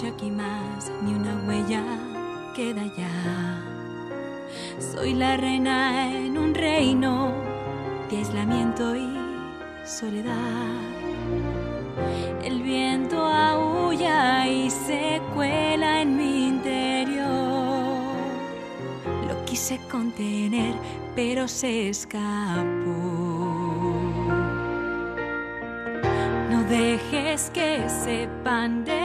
aquí más, ni una huella queda ya. Soy la reina en un reino de aislamiento y soledad. El viento aúlla y se cuela en mi interior. Lo quise contener, pero se escapó. No dejes que sepan de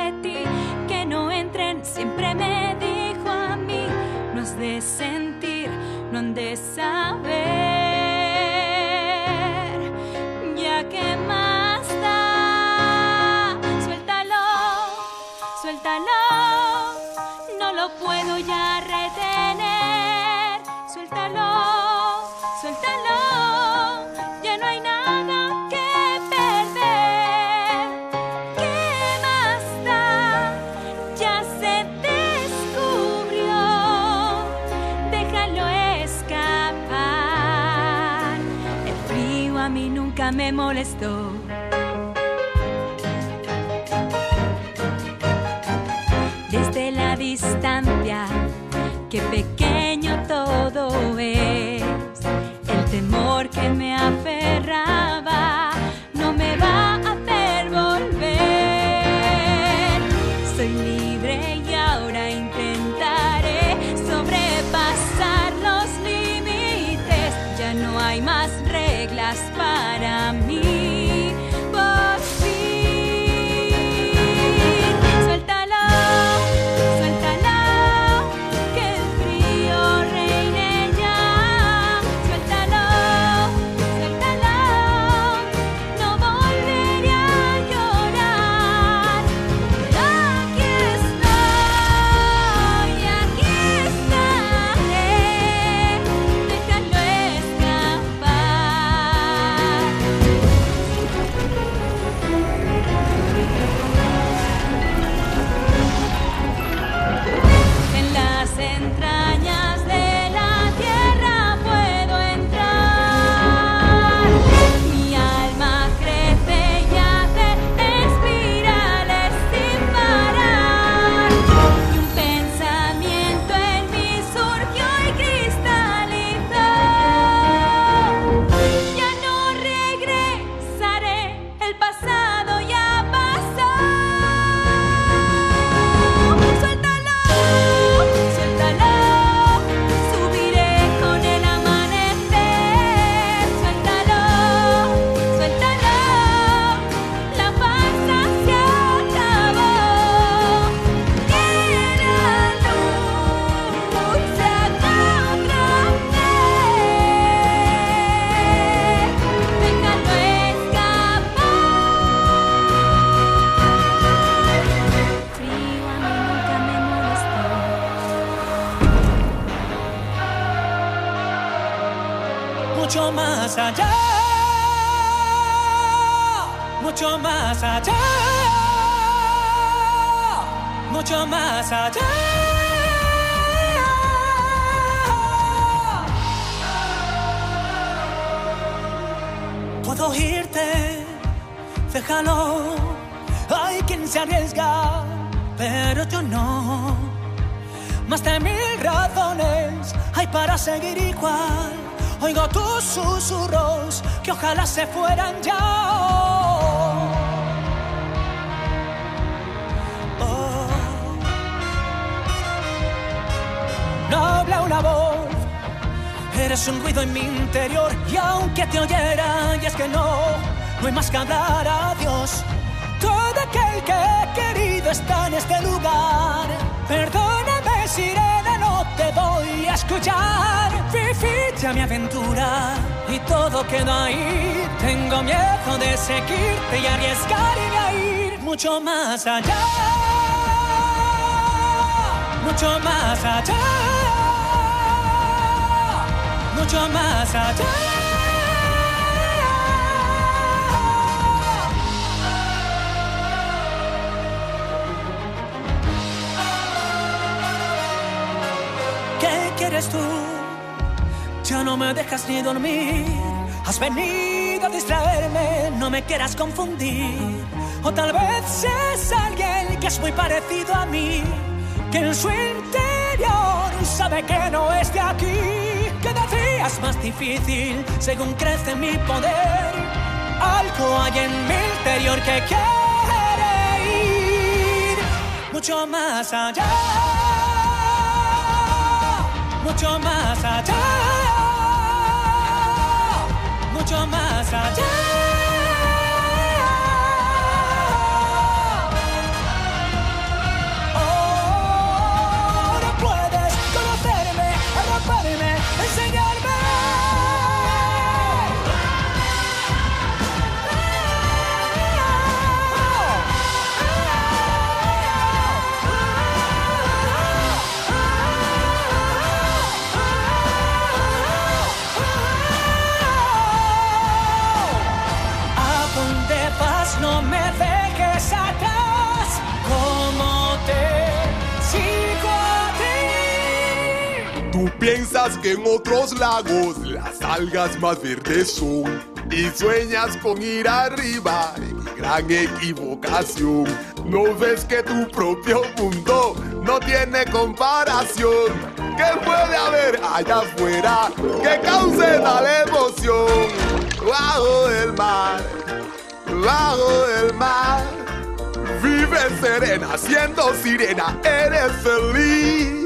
siempre me dijo a mí, no has de sentir, no han de saber, ya que más da, suéltalo, suéltalo, no lo puedo ya retener, suéltalo, Desde la distancia, qué pequeño todo es. Eres un ruido en mi interior. Y aunque te oyera, y es que no, no hay más que hablar a Dios. Todo aquel que he querido está en este lugar. Perdóname, sirena, no te voy a escuchar. Viví ya mi aventura y todo quedó ahí. Tengo miedo de seguirte y arriesgarme a ir mucho más allá. Mucho más allá. Mucho más allá. ¿Qué quieres tú? Ya no me dejas ni dormir. Has venido a distraerme, no me quieras confundir. O tal vez es alguien que es muy parecido a mí, que en su interior sabe que no es de aquí. Es más difícil según crece mi poder. Algo hay en mi interior que quiere ir mucho más allá, mucho más allá, mucho más allá. Piensas que en otros lagos las algas más verdes son y sueñas con ir arriba, gran equivocación. No ves que tu propio mundo no tiene comparación. ¿Qué puede haber allá afuera que cause tal emoción? Bajo el mar, bajo el mar, vive serena, siendo sirena, eres feliz.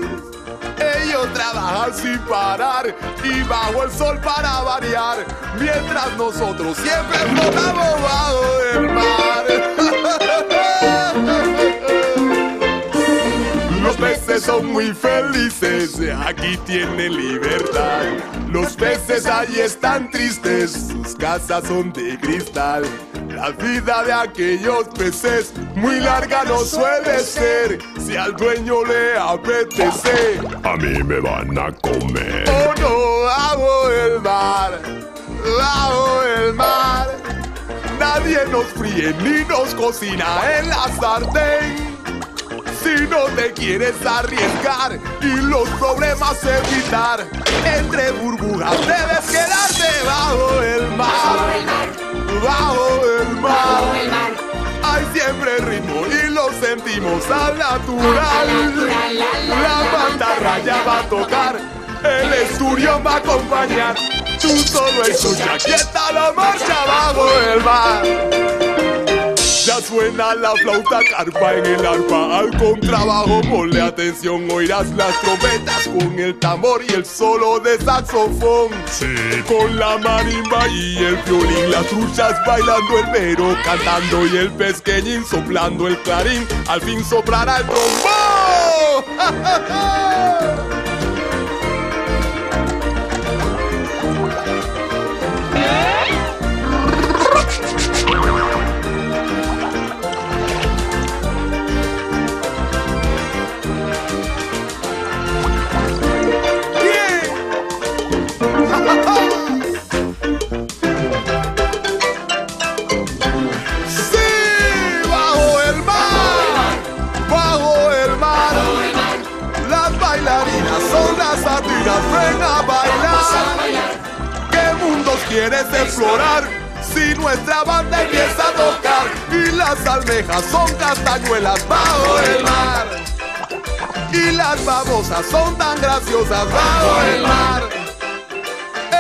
Ellos trabajan sin parar y bajo el sol para variar, mientras nosotros siempre flotamos bajo el mar. peces son muy felices, aquí tienen libertad. Los peces allí están tristes, sus casas son de cristal. La vida de aquellos peces muy larga no suele ser. Si al dueño le apetece, a mí me van a comer. Oh no, bajo el mar, bajo el mar. Nadie nos fríe ni nos cocina en la sartén. Si no te quieres arriesgar y los problemas evitar, entre burbujas debes quedarte bajo el mar bajo el mar. Hay siempre ritmo y lo sentimos al natural. La raya va a tocar, el estudio va a acompañar. Tú solo escucha, aquí está la marcha bajo el mar. Ya suena la flauta carpa en el arpa al contrabajo. Ponle atención, oirás las trompetas con el tambor y el solo de saxofón. Sí. Con la marimba y el violín, las truchas bailando el mero, cantando y el pesqueñín soplando el clarín. Al fin soplará el trombón. explorar? Si nuestra banda empieza a tocar y las almejas son castañuelas bajo el mar. Y las babosas son tan graciosas bajo el mar.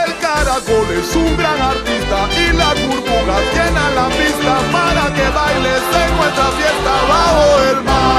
El caracol es un gran artista y las burbujas llenan la pista para que bailes en nuestra fiesta bajo el mar.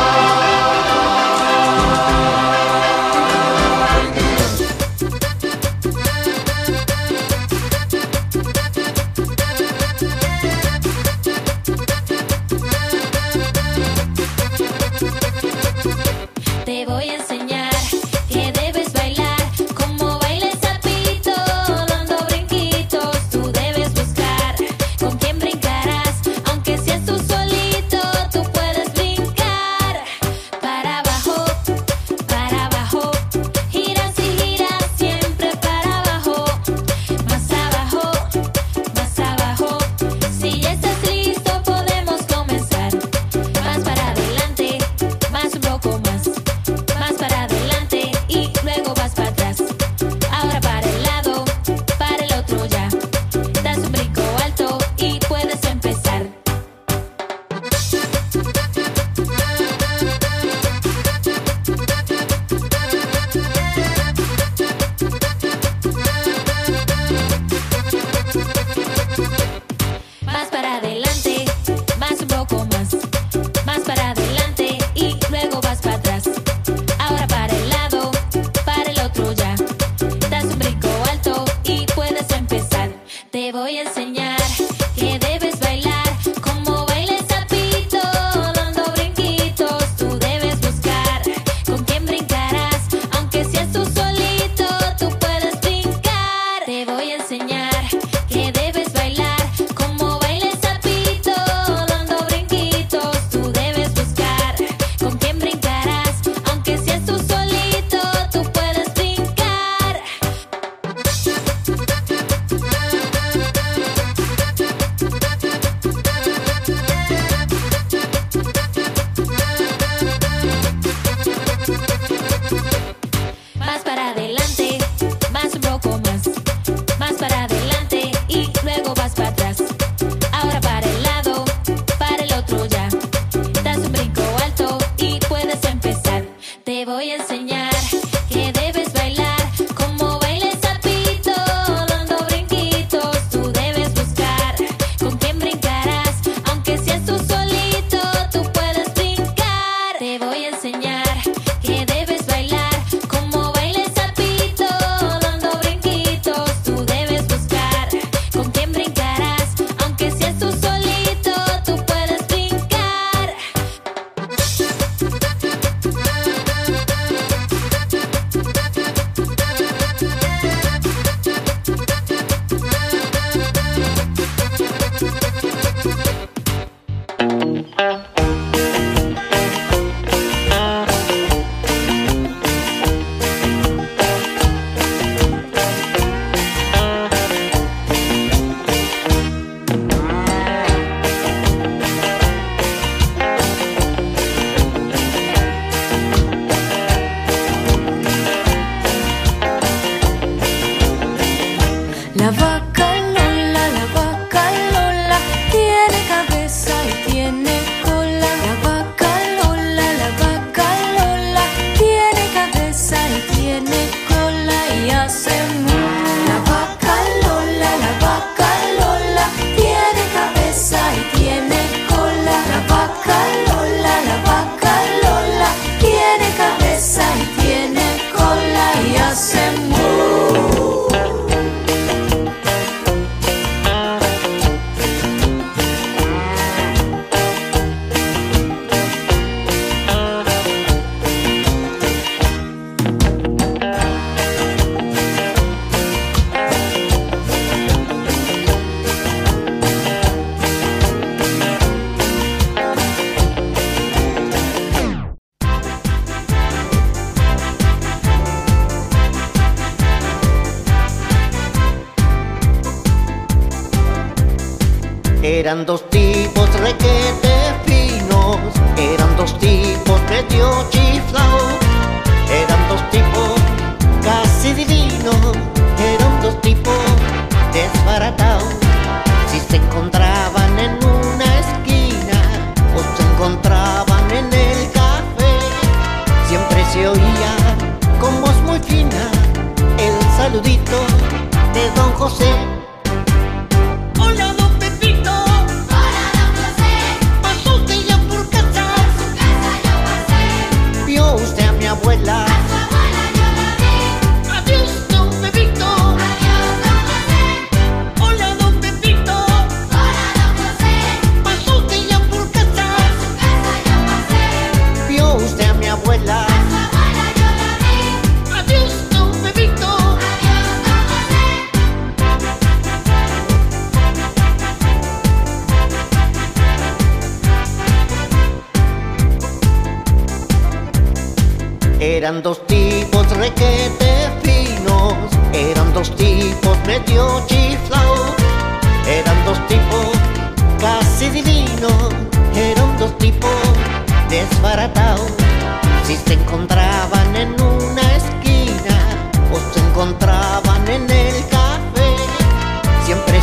Eran dos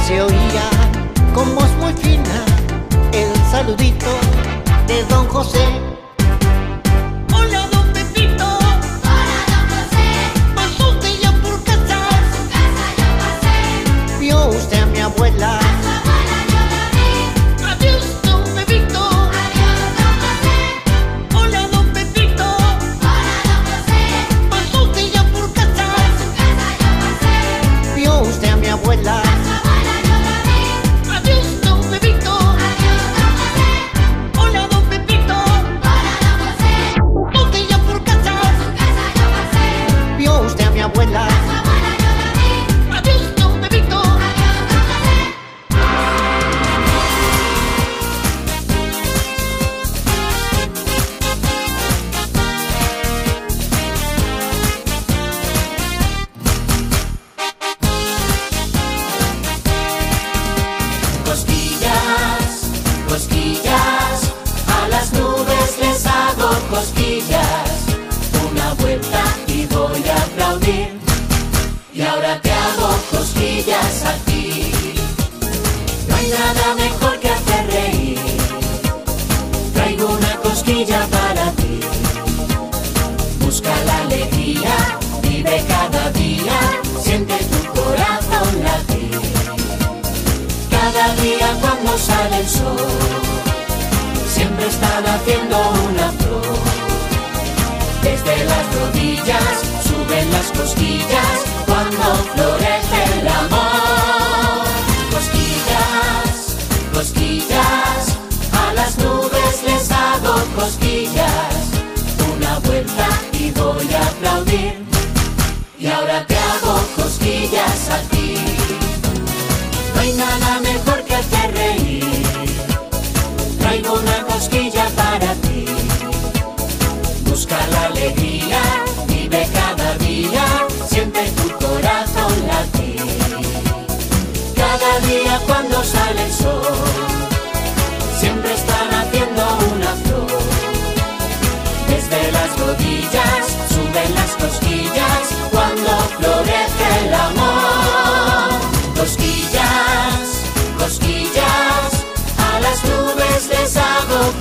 se oía con voz muy fina el saludito de don José. Hola don Pepito. Hola don José. Pasó usted ya por casa. Su casa yo pasé. Vio usted a mi abuela.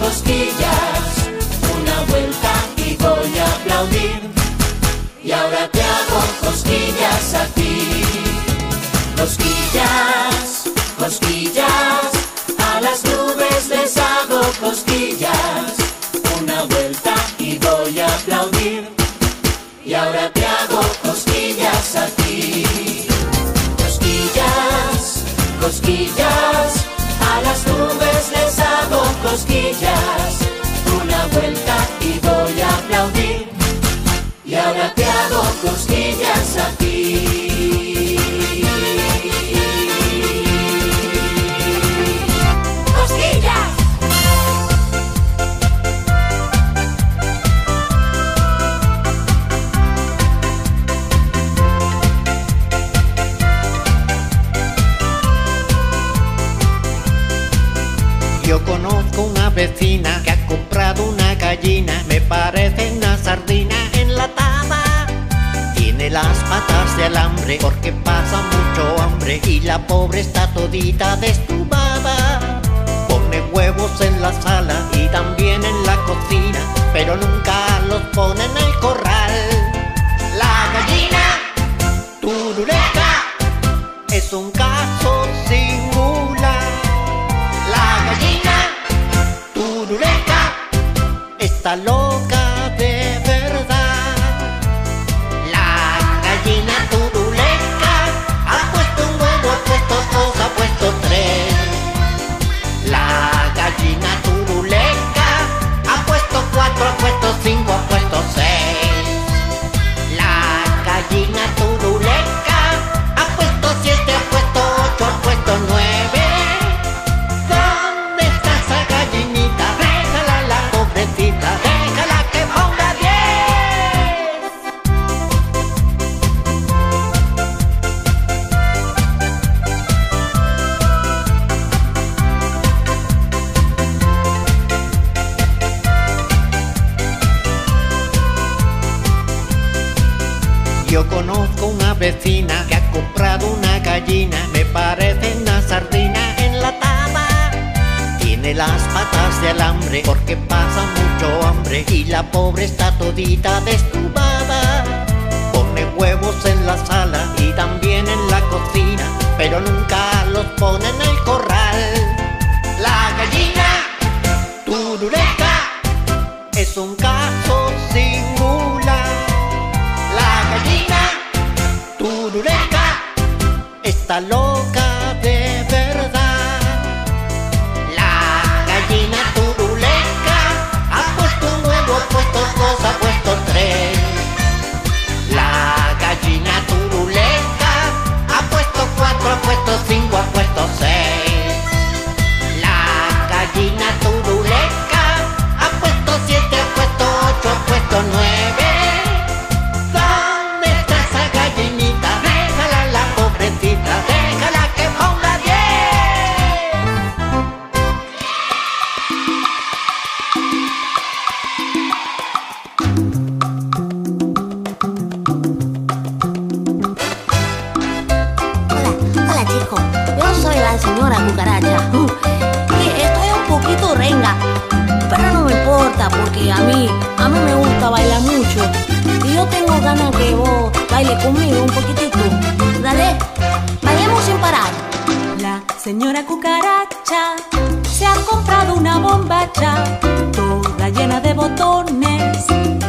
cosquillas, una vuelta y voy a aplaudir. Y ahora te hago cosquillas a ti. Cosquillas, cosquillas. You. Porque pasa mucho hambre y la pobre está todita destubada. Pone huevos en la sala y también en la cocina, pero nunca los pone en el corral. La gallina turuleca es un caso singular. La gallina turuleca está loca cucaracha se ha comprado una bombacha toda llena de botones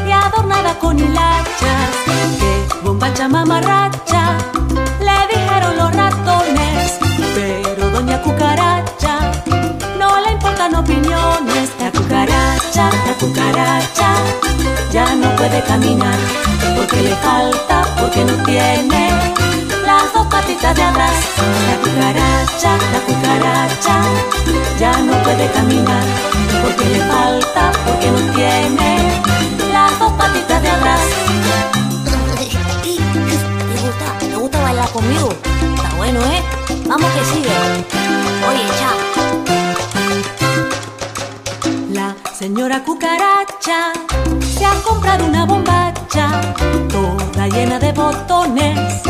y adornada con hilachas. ¡Qué bombacha mamarracha! Le dijeron los ratones, pero doña cucaracha no le importan opiniones. La cucaracha, la cucaracha ya no puede caminar porque le falta, porque no tiene dos patitas de atrás. La cucaracha, la cucaracha ya no puede caminar porque le falta, porque no tiene las dos patitas de atrás. ¿Te gusta? ¿Te gusta bailar conmigo? Está bueno, ¿eh? Vamos que sigue. Oye, cha. La señora cucaracha se ha comprado una bombacha toda llena de botones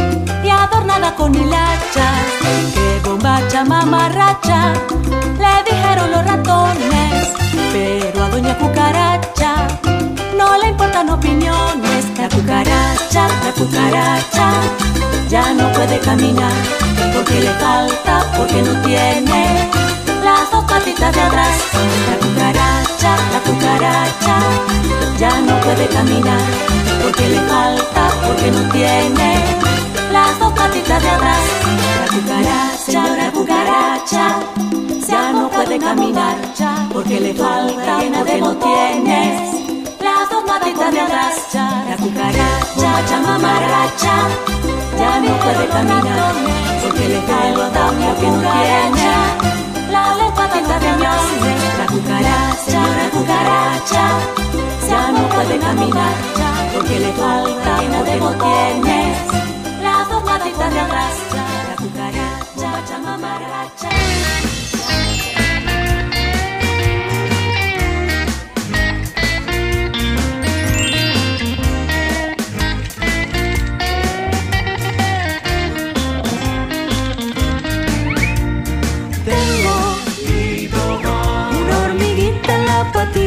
y adornada con hilachas. ¡Qué bombacha mamarracha! Le dijeron los ratones, pero a doña cucaracha no le importan opiniones. La cucaracha, la cucaracha ya no puede caminar porque le falta, porque no tiene patitas de atrás. La cucaracha, la cucaracha ya no puede caminar porque le falta, porque no tiene las dos patitas de atrás. La cucaracha, la cucaracha ya no puede caminar porque le falta, porque no tiene las dos patitas de atrás. La cucaracha, chamamaracha ya no puede caminar porque le falta, porque no tiene dos patitas de atrás. La cucaracha, la cucaracha ya no puede caminar porque le falta, no tiene las dos patitas de atrás. La cucaracha, chamamaracha.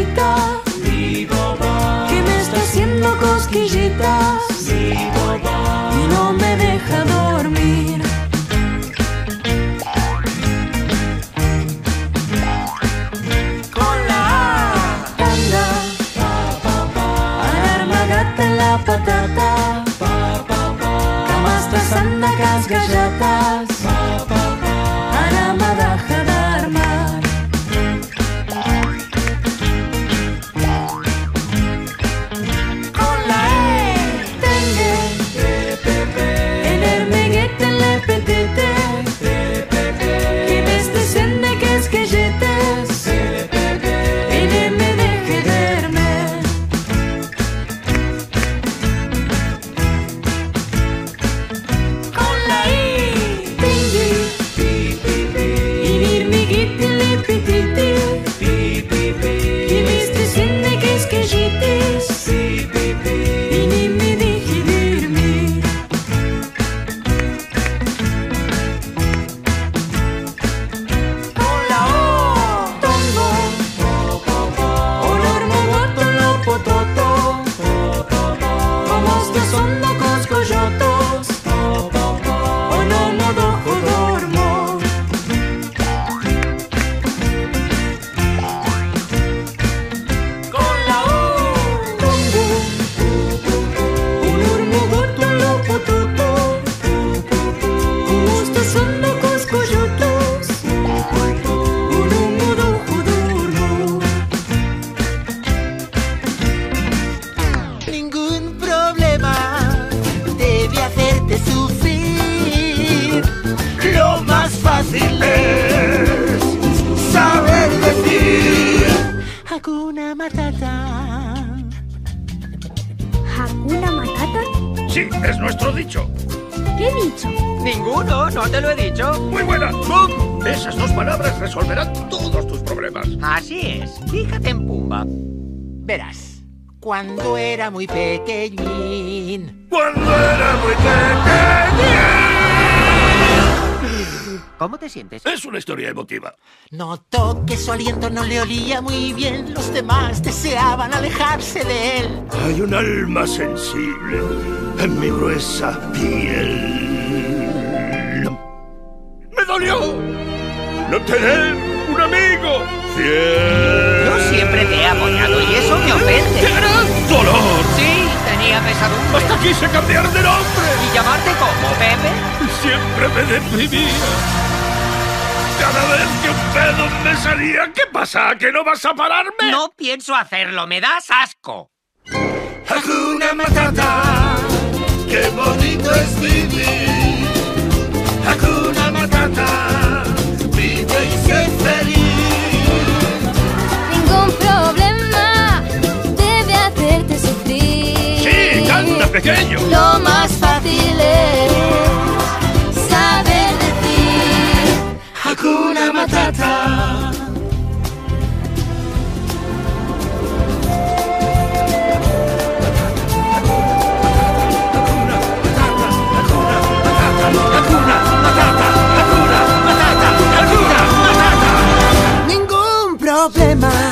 deitar. Sí, es nuestro dicho. ¿Qué dicho? Ninguno, no te lo he dicho. Muy buena. ¡Bum! Esas dos palabras resolverán todos tus problemas. Así es. Fíjate en Pumba. Verás, cuando era muy pequeñín. Cuando era muy pequeño. ¿Cómo te sientes? Es una historia emotiva. Notó que su aliento no le olía muy bien. Los demás deseaban alejarse de él. Hay un alma sensible en mi gruesa piel. ¡Me dolió! No tener un amigo fiel. Yo siempre te he apoyado y eso me ofende. ¡Qué gran dolor! Sí, tenía pesadumbre. Hasta quise cambiar de nombre. ¿Y llamarte como Pepe? Siempre me deprimía. Cada vez que un pedo me salía, ¿qué pasa? ¿Que no vas a pararme? No pienso hacerlo, me das asco. Hakuna Matata, qué bonito es vivir. Hakuna Matata, vive y sé feliz. Ningún problema debe hacerte sufrir. Sí, canta pequeño. Lo más fácil es Hakuna Matata. Ningún problema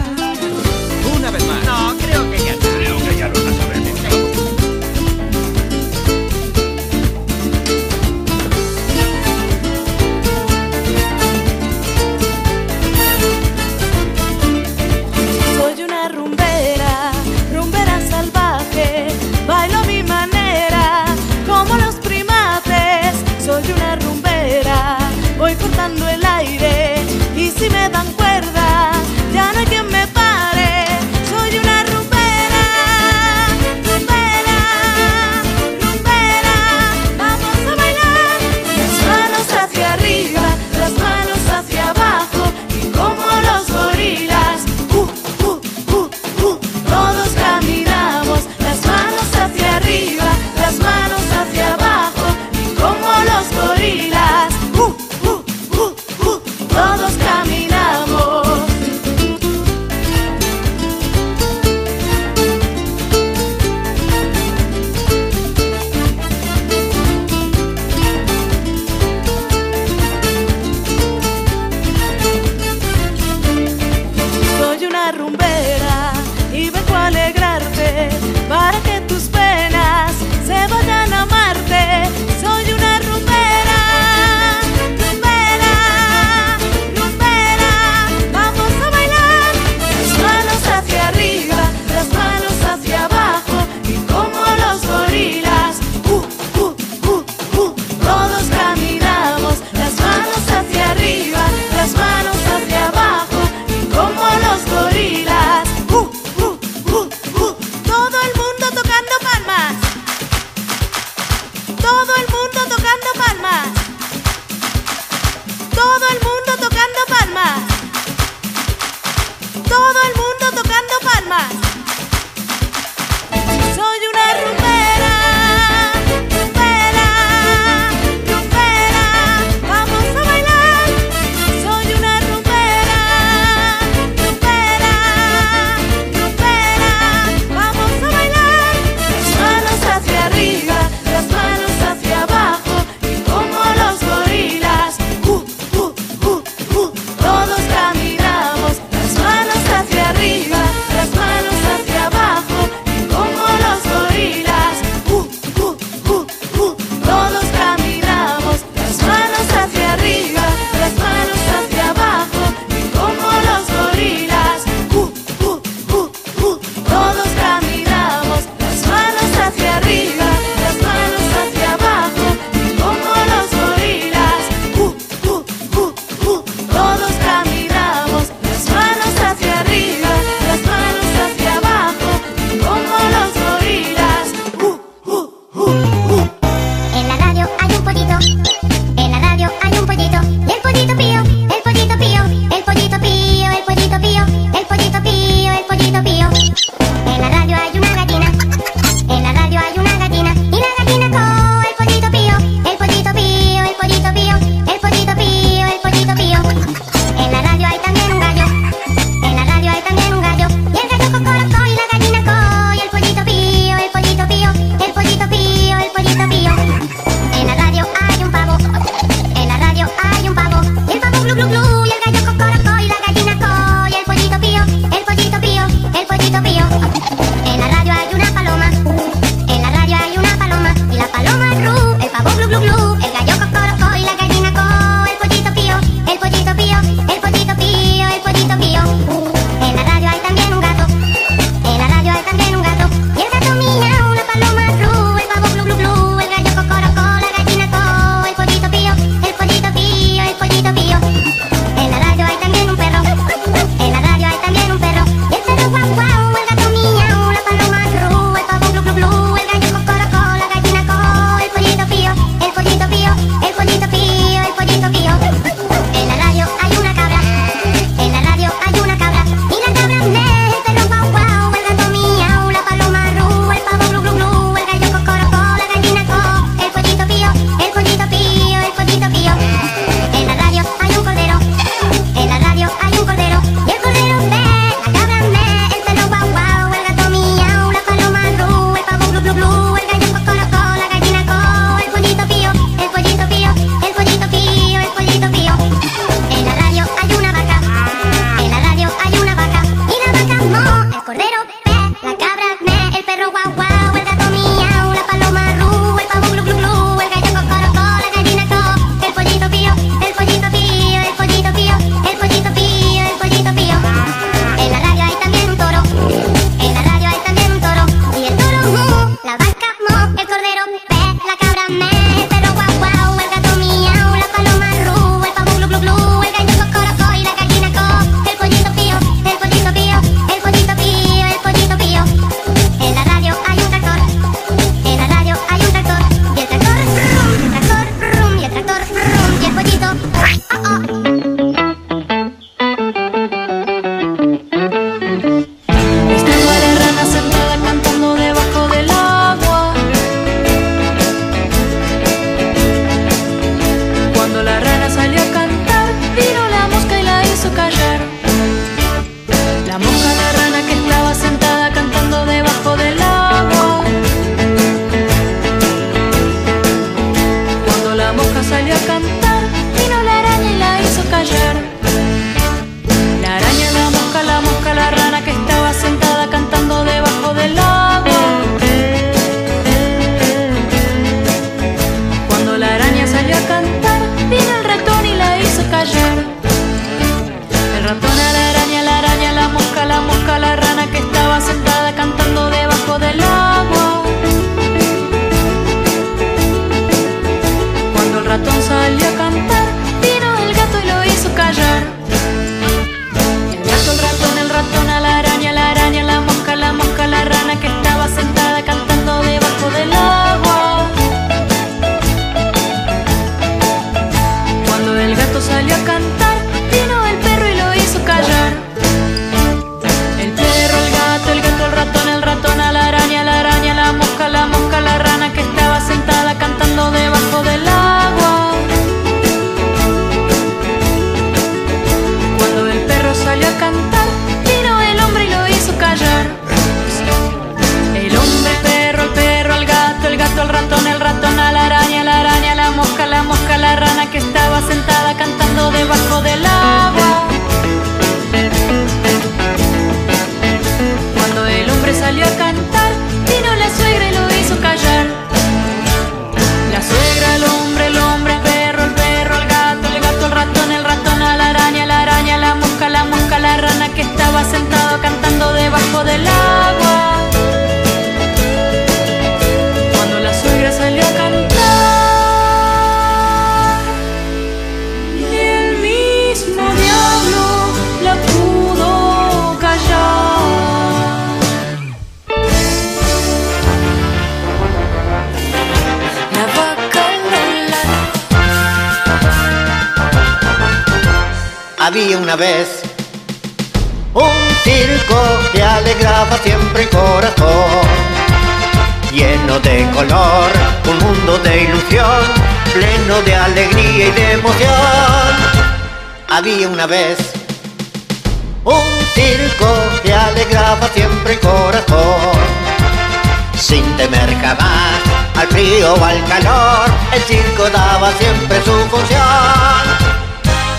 frío o al calor, el circo daba siempre su función.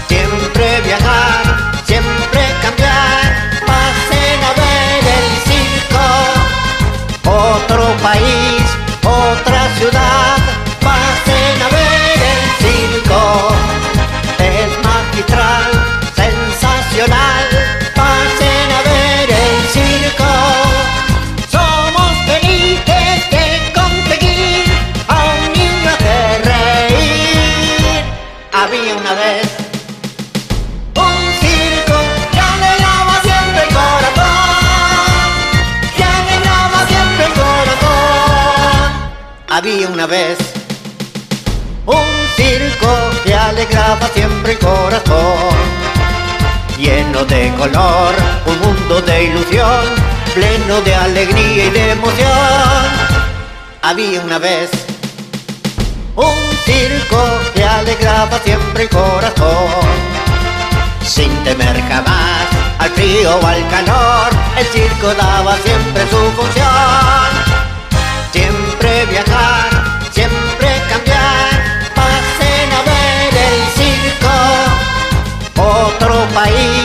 Siempre viajar, siempre cambiar, pasen a ver el circo, otro país. Un circo que alegraba siempre el corazón, lleno de color, un mundo de ilusión, pleno de alegría y de emoción. Había una vez un circo que alegraba siempre el corazón, sin temer jamás al frío o al calor, el circo daba siempre su función, siempre viajar país.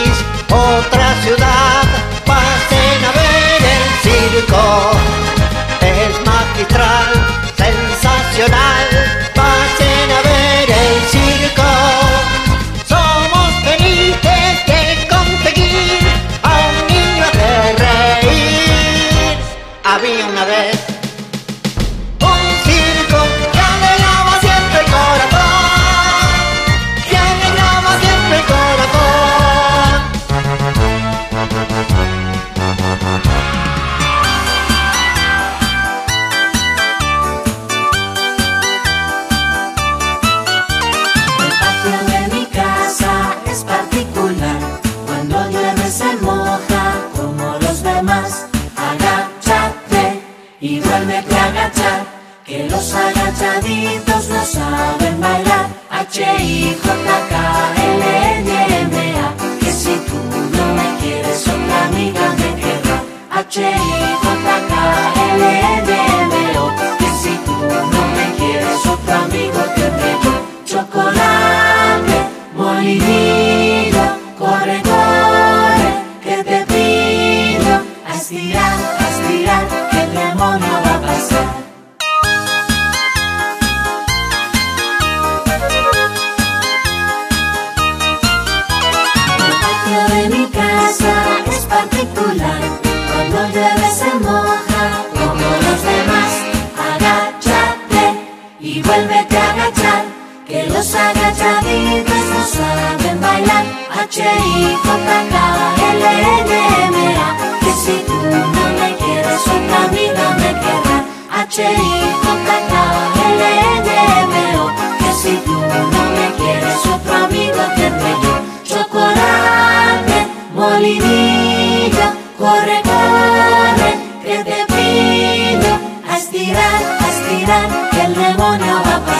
y vuélvete a agachar, que los agachaditos no saben bailar. H-I-J-K-L-N-M-A, que si tú no me quieres, otra amiga me querrá. H-I-J-K-L-N-M-O, que si tú no me quieres, otro amigo tendré yo. Chocolate, molinillo, corre, corre, que te pido a estirar. El patio de mi casa es particular. Cuando llueve se moja como los demás. Agáchate y vuélvete a agachar. Que los agachaditos no saben bailar. H i j k l n m a. Que si tú no me quieres otra amiga me queda. H-I-J-K-L-N-M-O Que si tú no me quieres otro amigo tendré yo. Chocolate, molinillo, corre, corre Que te pido a estirar, a estirar Que el demonio va a pasar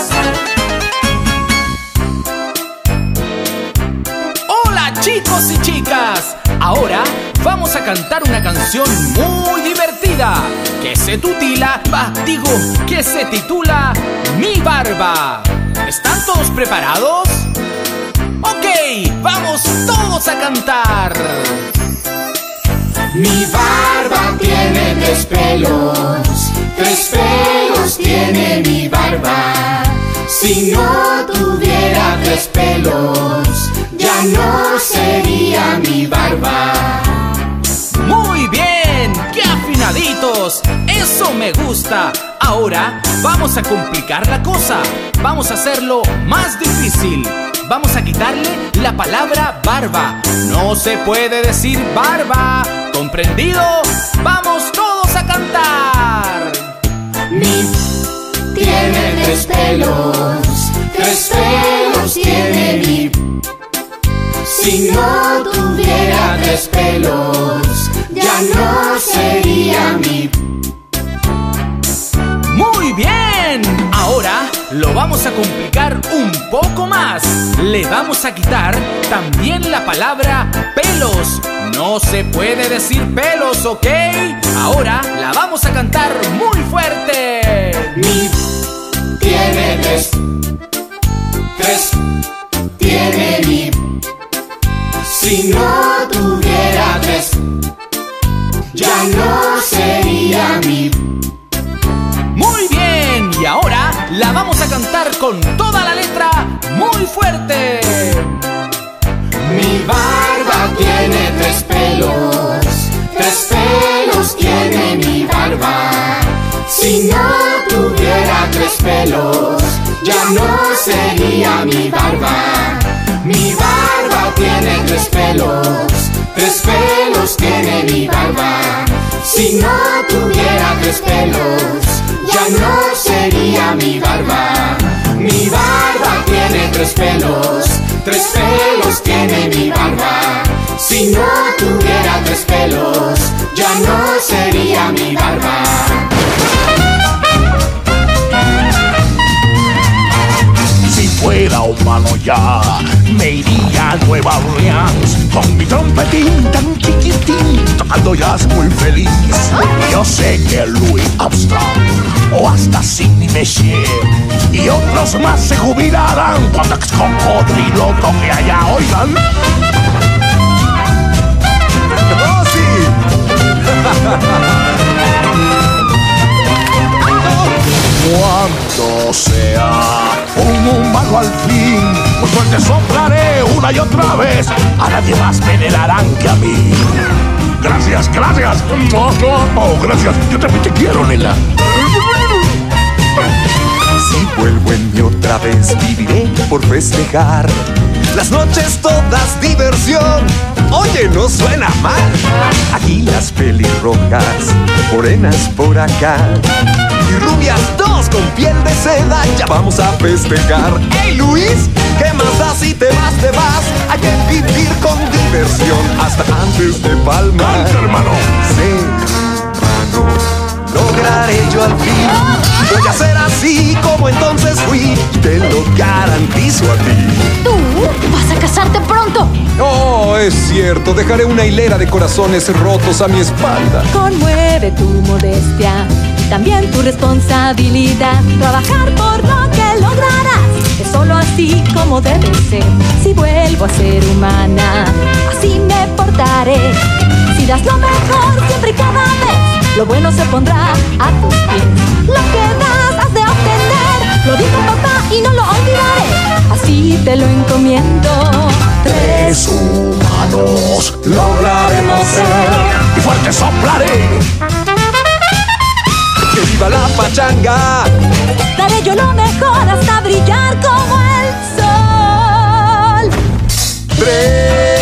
ahora vamos a cantar una canción muy divertida que se tutila, bah, digo, que se titula Mi Barba. ¿Están todos preparados? Ok, vamos todos a cantar. Mi barba tiene tres pelos, tres pelos tiene mi barba. Si no tuviera tres pelos, ya no sería mi barba. Muy bien, qué afinaditos. Eso me gusta. Ahora vamos a complicar la cosa. Vamos a hacerlo más difícil. Vamos a quitarle la palabra barba. No se puede decir barba. ¿Comprendido? Vamos todos a cantar. Mi tiene tres pelos, tres pelos tiene mi. Si no tuviera tres pelos, ya no sería mi. Muy bien. Ahora lo vamos a complicar un poco más. Le vamos a quitar también la palabra pelos. No se puede decir pelos, ¿ok? Ahora la vamos a cantar muy fuerte. Mi tiene tres, tres tiene mi. Si no tuviera tres, ya no sería mi. Muy bien. Y ahora la vamos a cantar con toda la letra muy fuerte. Mi barba tiene tres pelos, tres pelos tiene mi barba. Si no tuviera pelos, ya no sería mi barba. Mi barba tiene tres pelos, tres pelos tiene mi barba. Si no tuviera tres pelos, ya no sería mi barba. Mi barba tiene tres pelos, tres pelos tiene mi barba. Si no tuviera tres pelos, ya no sería mi barba. Fuera humano ya, me iría a Nueva Orleans con mi trompetín tan chiquitín, tocando jazz muy feliz. Yo sé que Louis Armstrong o hasta Sidney Messier y otros más se jubilarán cuando ex cocodrilo toque allá, oigan. ¡Oh, Cuando sea un humano al fin, por suerte soplaré una y otra vez, a nadie más venerarán que a mí. Gracias, gracias. Oh, gracias. Yo también te quiero, nena. Si vuelvo en mí otra vez, viviré por festejar. Las noches todas diversión. Oye, no suena mal. Aquí las pelirrojas, morenas por acá. Y rubias dos con piel de seda, ya vamos a festejar. ¡Hey Luis! ¿Qué más da si te vas, te vas? Hay que vivir con diversión hasta antes de palmar. Canta, hermano. Sí, lograré yo al fin. Voy a ser así como entonces fui, te lo garantizo a ti. ¿Tú vas a casarte pronto? Oh, es cierto, dejaré una hilera de corazones rotos a mi espalda. Conmueve tu modestia, también tu responsabilidad. Trabajar por lo que lograrás es solo así como debe ser. Si vuelvo a ser humana, así me portaré. Si das lo mejor siempre y cada vez, lo bueno se pondrá a tus pies. Lo que das has de obtener, lo dijo papá y no lo olvidaré. Así te lo encomiendo. Tres humanos lograremos ser y fuerte soplaré. ¡Que viva la pachanga! Daré yo lo mejor hasta brillar como el sol. Tres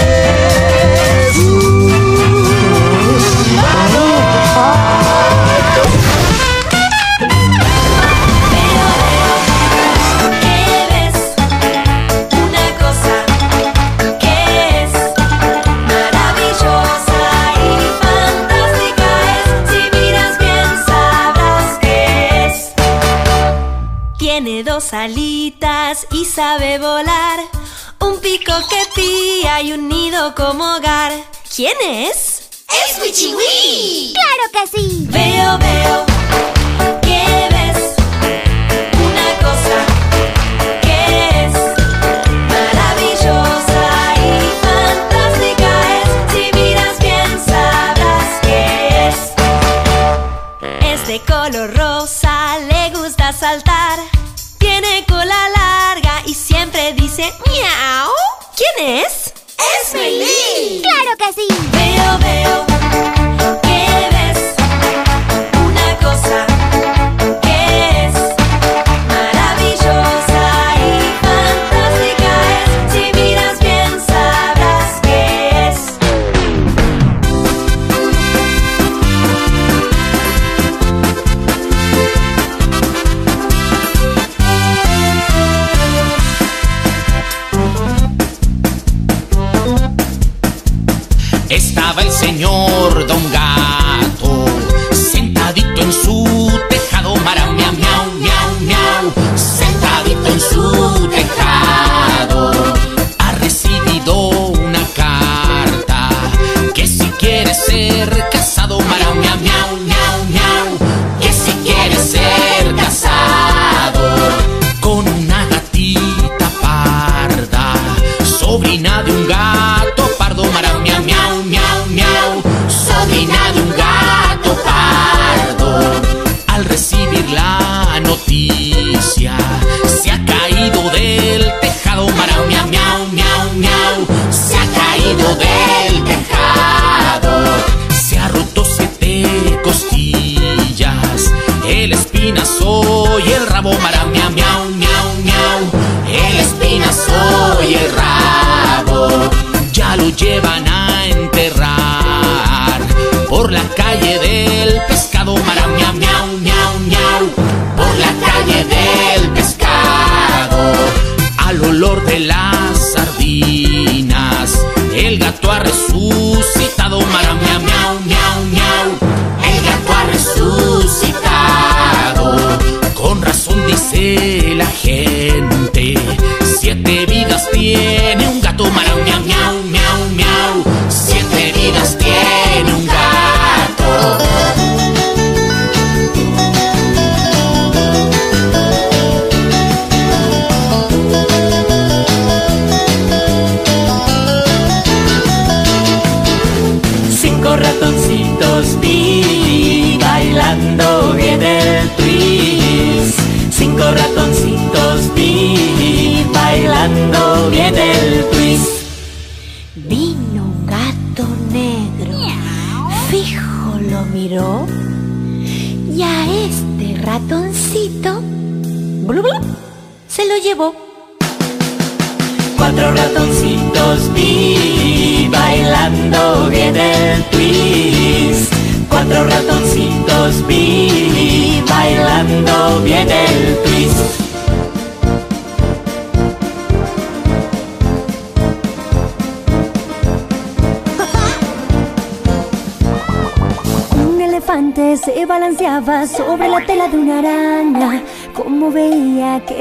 Pero veo que ves una cosa que es maravillosa y fantástica es si miras bien sabrás qué es. Tiene dos alitas y sabe volar, un pico que tía y un nido como hogar. ¿Quién es? ¡Claro que sí! Veo,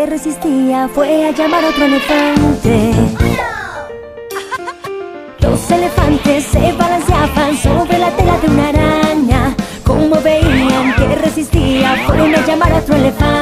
resistía fue a llamar a otro elefante. Los elefantes se balanceaban sobre la tela de una araña. Como veían que resistía, fueron a llamar a otro elefante.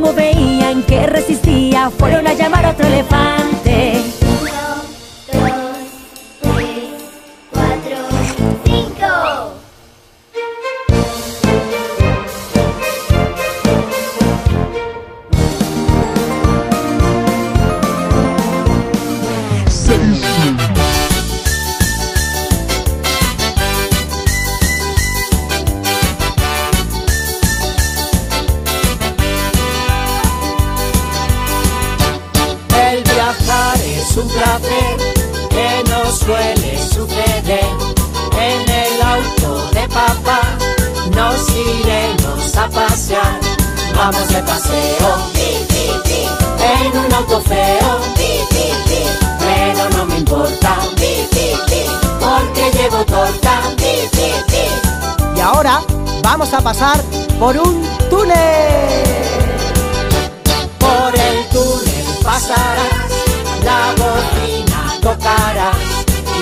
cómo veían que resistía, fueron a llamar a otro elefante. Vamos a pasar por un túnel. Por el túnel pasarás, la bocina tocarás,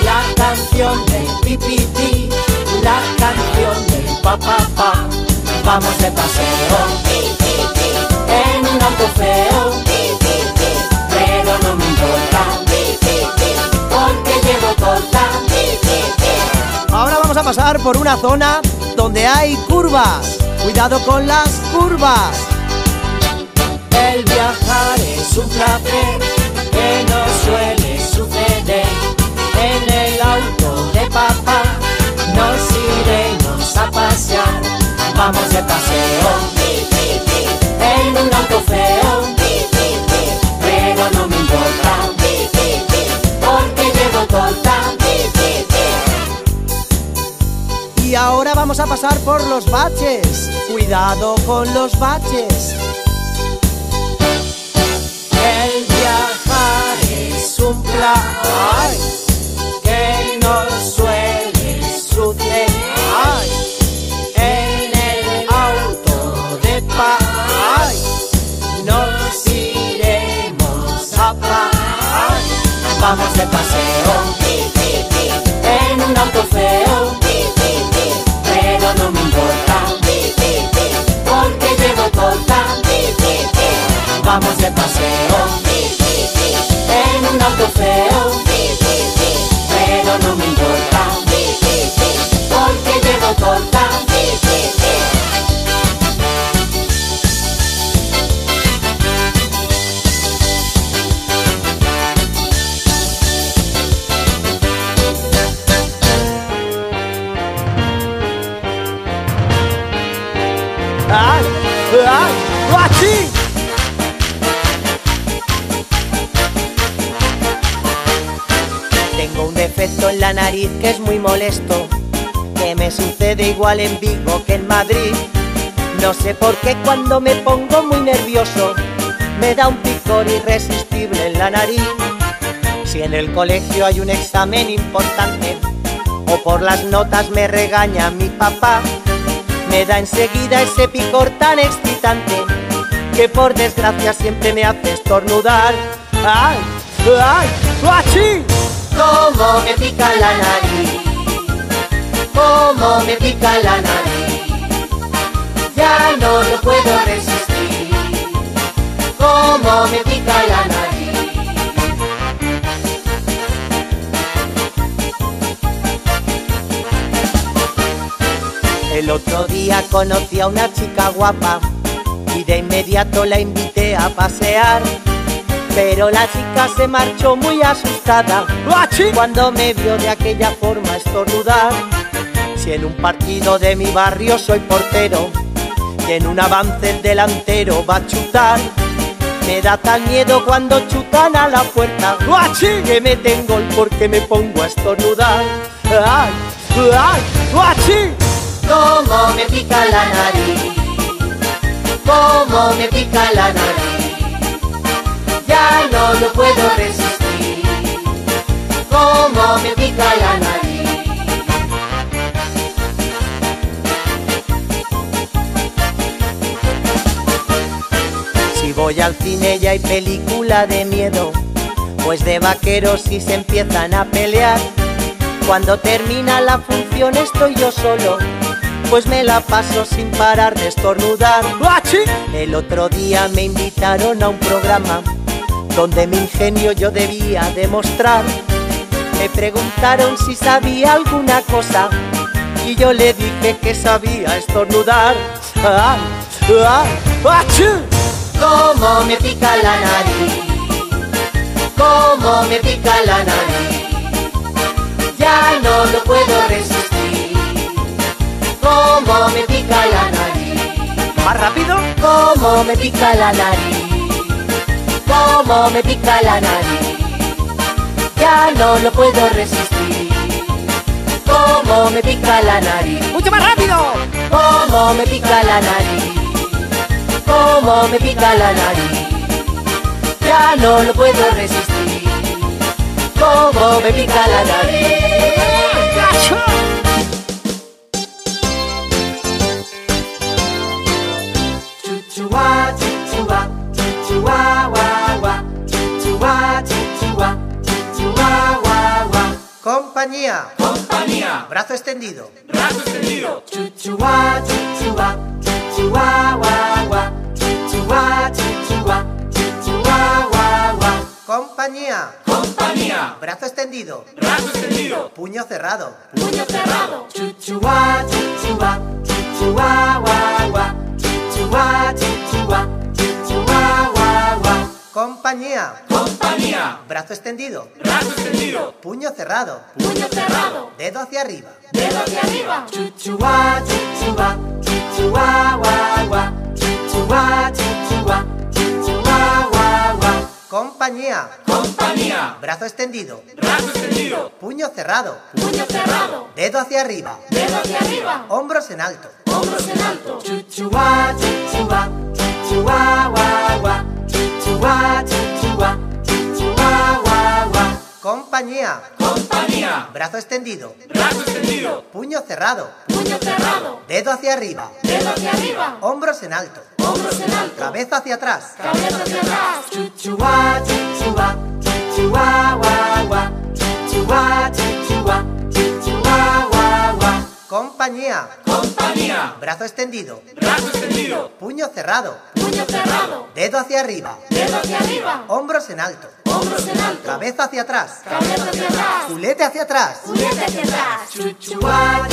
la canción del pipipi, la canción del papá. Vamos de paseo en un auto feo, pero no me importa porque llevo torta. Ahora vamos a pasar por una zona donde hay curvas. Cuidado con las curvas. El viajar es un placer que no suele suceder. En el auto de papá nos iremos a pasear. Vamos de paseo en un auto feo, pero no me importa porque llevo torta. Y ahora vamos a pasar por los baches. Cuidado con los baches. El viajar es un plan que no suele suceder. Igual en Vigo que en Madrid. No sé por qué cuando me pongo muy nervioso, me da un picor irresistible en la nariz. Si en el colegio hay un examen importante, o por las notas me regaña mi papá, me da enseguida ese picor tan excitante, que por desgracia siempre me hace estornudar. ¡Ay! ¡Ay! ¡Guachín! Cómo me pica la nariz, cómo me pica la nariz, ya no lo puedo resistir. Cómo me pica la nariz. El otro día conocí a una chica guapa y de inmediato la invité a pasear. Pero la chica se marchó muy asustada cuando me vio de aquella forma estornudar. Si en un partido de mi barrio soy portero y en un avance el delantero va a chutar, me da tal miedo cuando chutan a la puerta que me tengo gol porque me pongo a estornudar. ¡Ay! ¡Ay! ¡Guachín! Cómo me pica la nariz, cómo me pica la nariz, ya no lo puedo resistir. Cómo me pica la nariz. Voy al cine y hay película de miedo, pues de vaqueros si se empiezan a pelear. Cuando termina la función estoy yo solo, pues me la paso sin parar de estornudar. El otro día me invitaron a un programa donde mi ingenio yo debía demostrar. Me preguntaron si sabía alguna cosa y yo le dije que sabía estornudar. ¡Ay! ¡Achú! Cómo me pica la nariz, cómo me pica la nariz, ya no lo puedo resistir. Cómo me pica la nariz, ¿Más rápido? cómo me pica la nariz, cómo me pica la nariz, ya no lo puedo resistir. Como me pica la nariz. ¡Mucho más rápido! Como me pica la nariz. Como me pica la nariz. Ya no lo puedo resistir. Como me pica la nariz. Chuchua, chuchua, chuchua, wa, wa. Chuchua, chuchua, chuchua, wa, wa. Compañía. Compañía. Brazo extendido. Brazo extendido. Chuchua, chuchua, chuchua, wa, wa. Chuchua, chuchua, chuchua, wa, wa. Compañía. Compañía. Brazo extendido. Brazo extendido. Puño cerrado. Puño cerrado. Wa. Chuchua, chuchua, chuchua, wa, wa. Compañía. Compañía. Brazo extendido. Brazo extendido. Puño cerrado. Puño cerrado. Dedo hacia arriba. Dedo hacia arriba. Chuchua, chuchua, chuchua, wa, wa. Chuchua, chuchua, chuchua, wa, wa. Compañía. Compañía. Brazo extendido. Brazo extendido. Puño cerrado. Puño cerrado. Dedo hacia arriba. Dedo hacia arriba. Hombros en alto. Hombros en alto. Wa. Chuchua, chuchua, chuchua, wa, wa. Compañía. Compañía. Brazo extendido. Brazo extendido. Puño cerrado. Puño cerrado. Dedo hacia arriba. Dedo hacia arriba. Hombros en alto. Hombros en alto. Cabeza hacia atrás. Cabeza hacia atrás. Chuchua, chuchua, chuchua, wa, wa. Chuchua, chuchua, chuchua, wa, wa. Compañía. Compañía. Brazo extendido. Brazo extendido. Puño cerrado. Puño cerrado. Dedo hacia arriba. Dedo hacia arriba. Hombros en alto. Hombros en alto. Cabeza hacia atrás. Cabeza hacia atrás. Culete hacia atrás. Culete hacia atrás. Chuchua,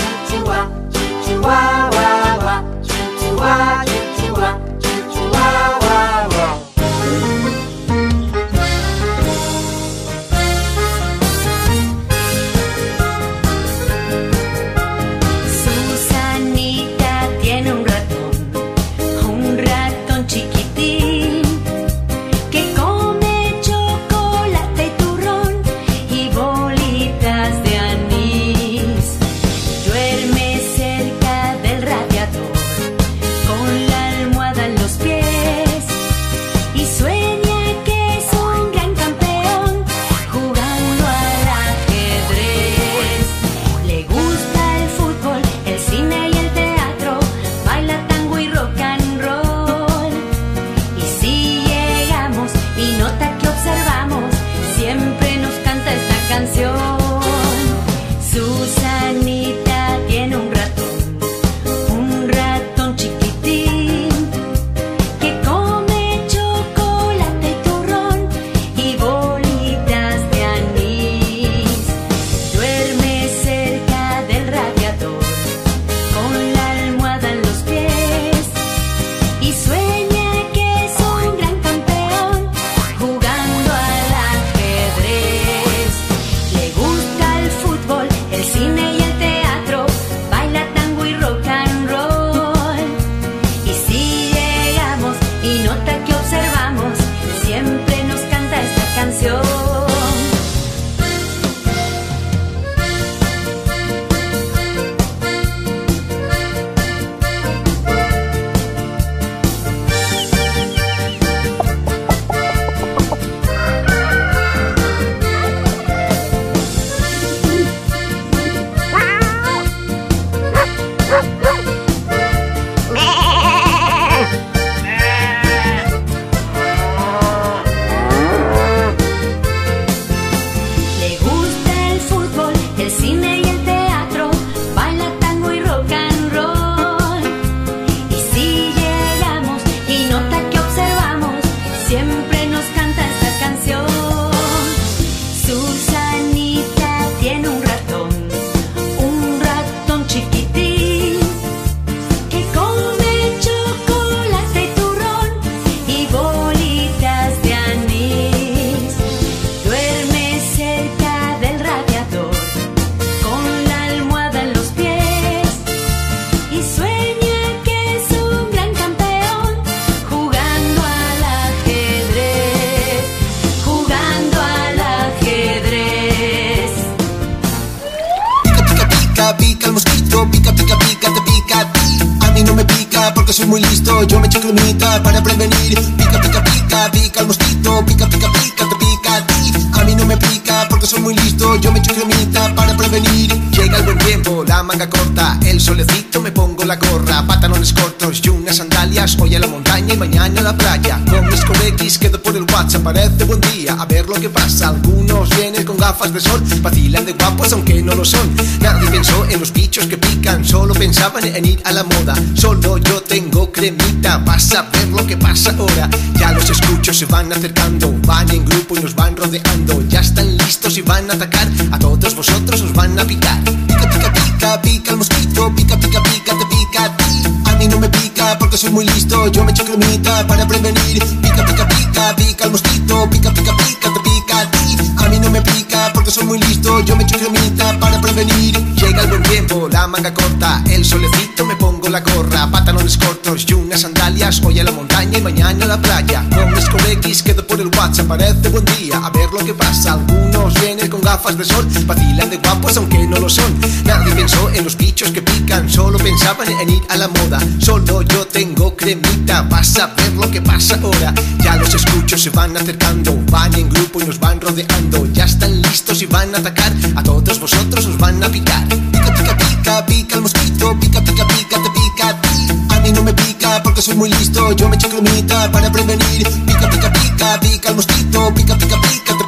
yo me echo cremita para prevenir. Llega el buen tiempo, la manga corta, el solecito, me pongo la gorra, pantalones cortos y unas sandalias. Hoy a la montaña y mañana a la playa. Con mis colequis quedo por el WhatsApp, parece buen día, a ver lo que pasa. Algunos vienen con gafas de sol, vacilan de guapos aunque no lo son. Nadie pensó en los bichos que pican, solo pensaban en ir a la moda. Solo yo tengo cremita, vas a ver lo que pasa ahora. Ya los escucho, se van acercando, van en grupo y nos van rodeando. Ya están listos y van a atacar, a todos vosotros os van Pica, pica, pica, pica el mosquito, pica, pica, pica, te pica a ti. A mí no me pica porque soy muy listo, yo me echo cremita para prevenir. Pica, pica, pica, pica el mosquito, pica, pica, pica, te pica a ti. A mí no me pica porque soy muy listo, yo me echo cremita para prevenir. Llega el buen tiempo, la manga corta, el solecito, me pongo la gorra, pantalones cortos y unas sandalias. Hoy a la montaña y mañana a la playa. Con mis colequis quedo por el WhatsApp, parece buen día, a ver lo que pasa. Algunos vienen gafas de sol, vacilan de guapos aunque no lo son. Nadie pensó en los bichos que pican, solo pensaban en ir a la moda. Solo yo tengo cremita, vas a ver lo que pasa ahora. Ya los escucho, se van acercando, van en grupo y nos van rodeando. Ya están listos y van a atacar, a todos vosotros os van a picar. Pica, pica, pica, pica el mosquito, pica, pica, pica, te pica a ti. A mí no me pica porque soy muy listo, yo me echo cremita para prevenir. Pica, pica, pica, pica el mosquito, pica, pica, pica,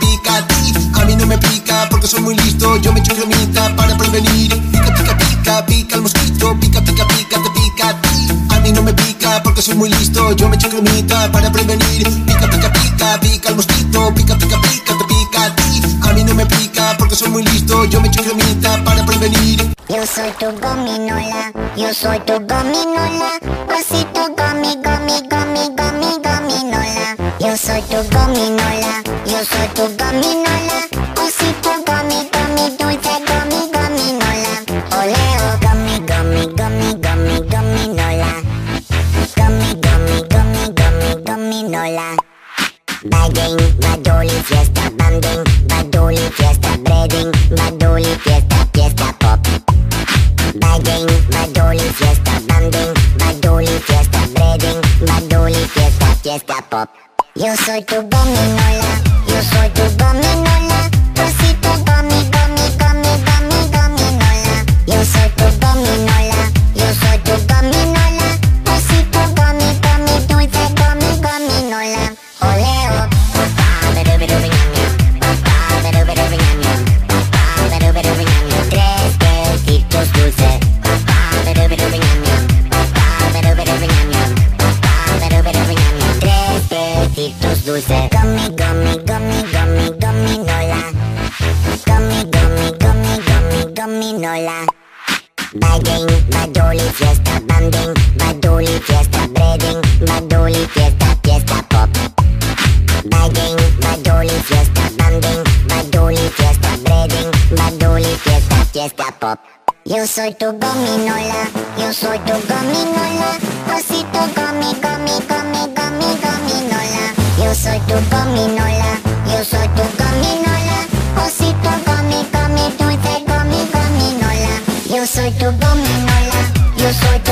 no me pica porque soy muy listo, yo me echo cremita para prevenir. Pica, pica, pica, pica el mosquito, pica, pica, pica, te pica a ti. A mí no me pica porque soy muy listo, yo me echo cremita para prevenir. Pica, pica, pica, pica el mosquito, pica, pica, pica, te pica a ti. A mí no me pica porque soy muy listo, yo me echo cremita para prevenir. Yo soy tu gominola, yo soy tu gominola, osito gomi, gomi, gomi, gomi, gominola. Yo soy tu gominola, yo soy tu Bagging, badoli, fiesta, banding, badoli, fiesta, breading, badoli, fiesta, fiesta, pop. Bagging, badoli, fiesta, banding, badoli, fiesta, breading, badoli, fiesta, fiesta, pop. Yo soy tu gominola, yo soy tu gominola, Yo soy tu gominola, yo soy tu gominola, osito gomi, gomi, gomi, gomi, gominola. Yo soy tu gominola, yo soy tu gominola, osito gomi, gomi, dulce gomi, gominola. Yo soy tu gominola, yo soy tu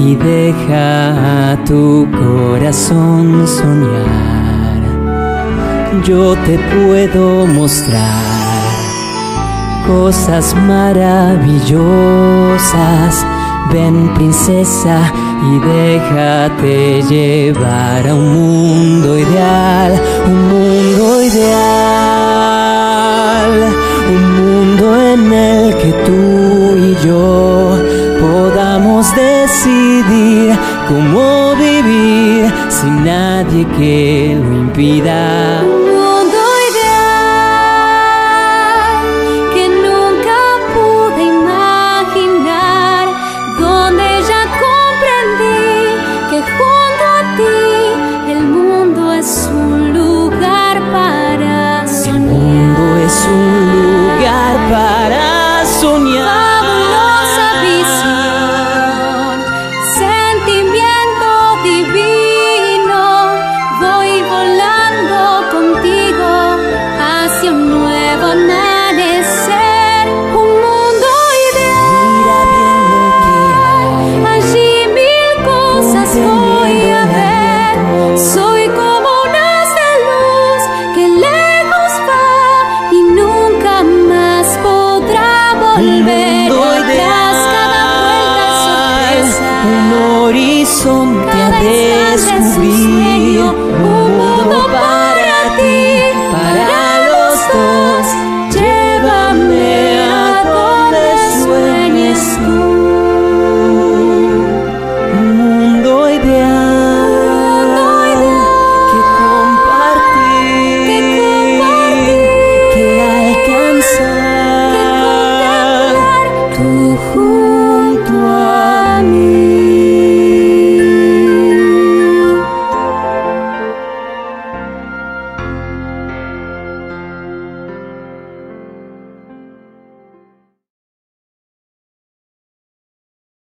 y deja a tu corazón soñar. Yo te puedo mostrar cosas maravillosas. Ven princesa y déjate llevar a un mundo ideal, un mundo ideal, un mundo en el que tú y yo podamos decidir cómo vivir sin nadie que lo impida.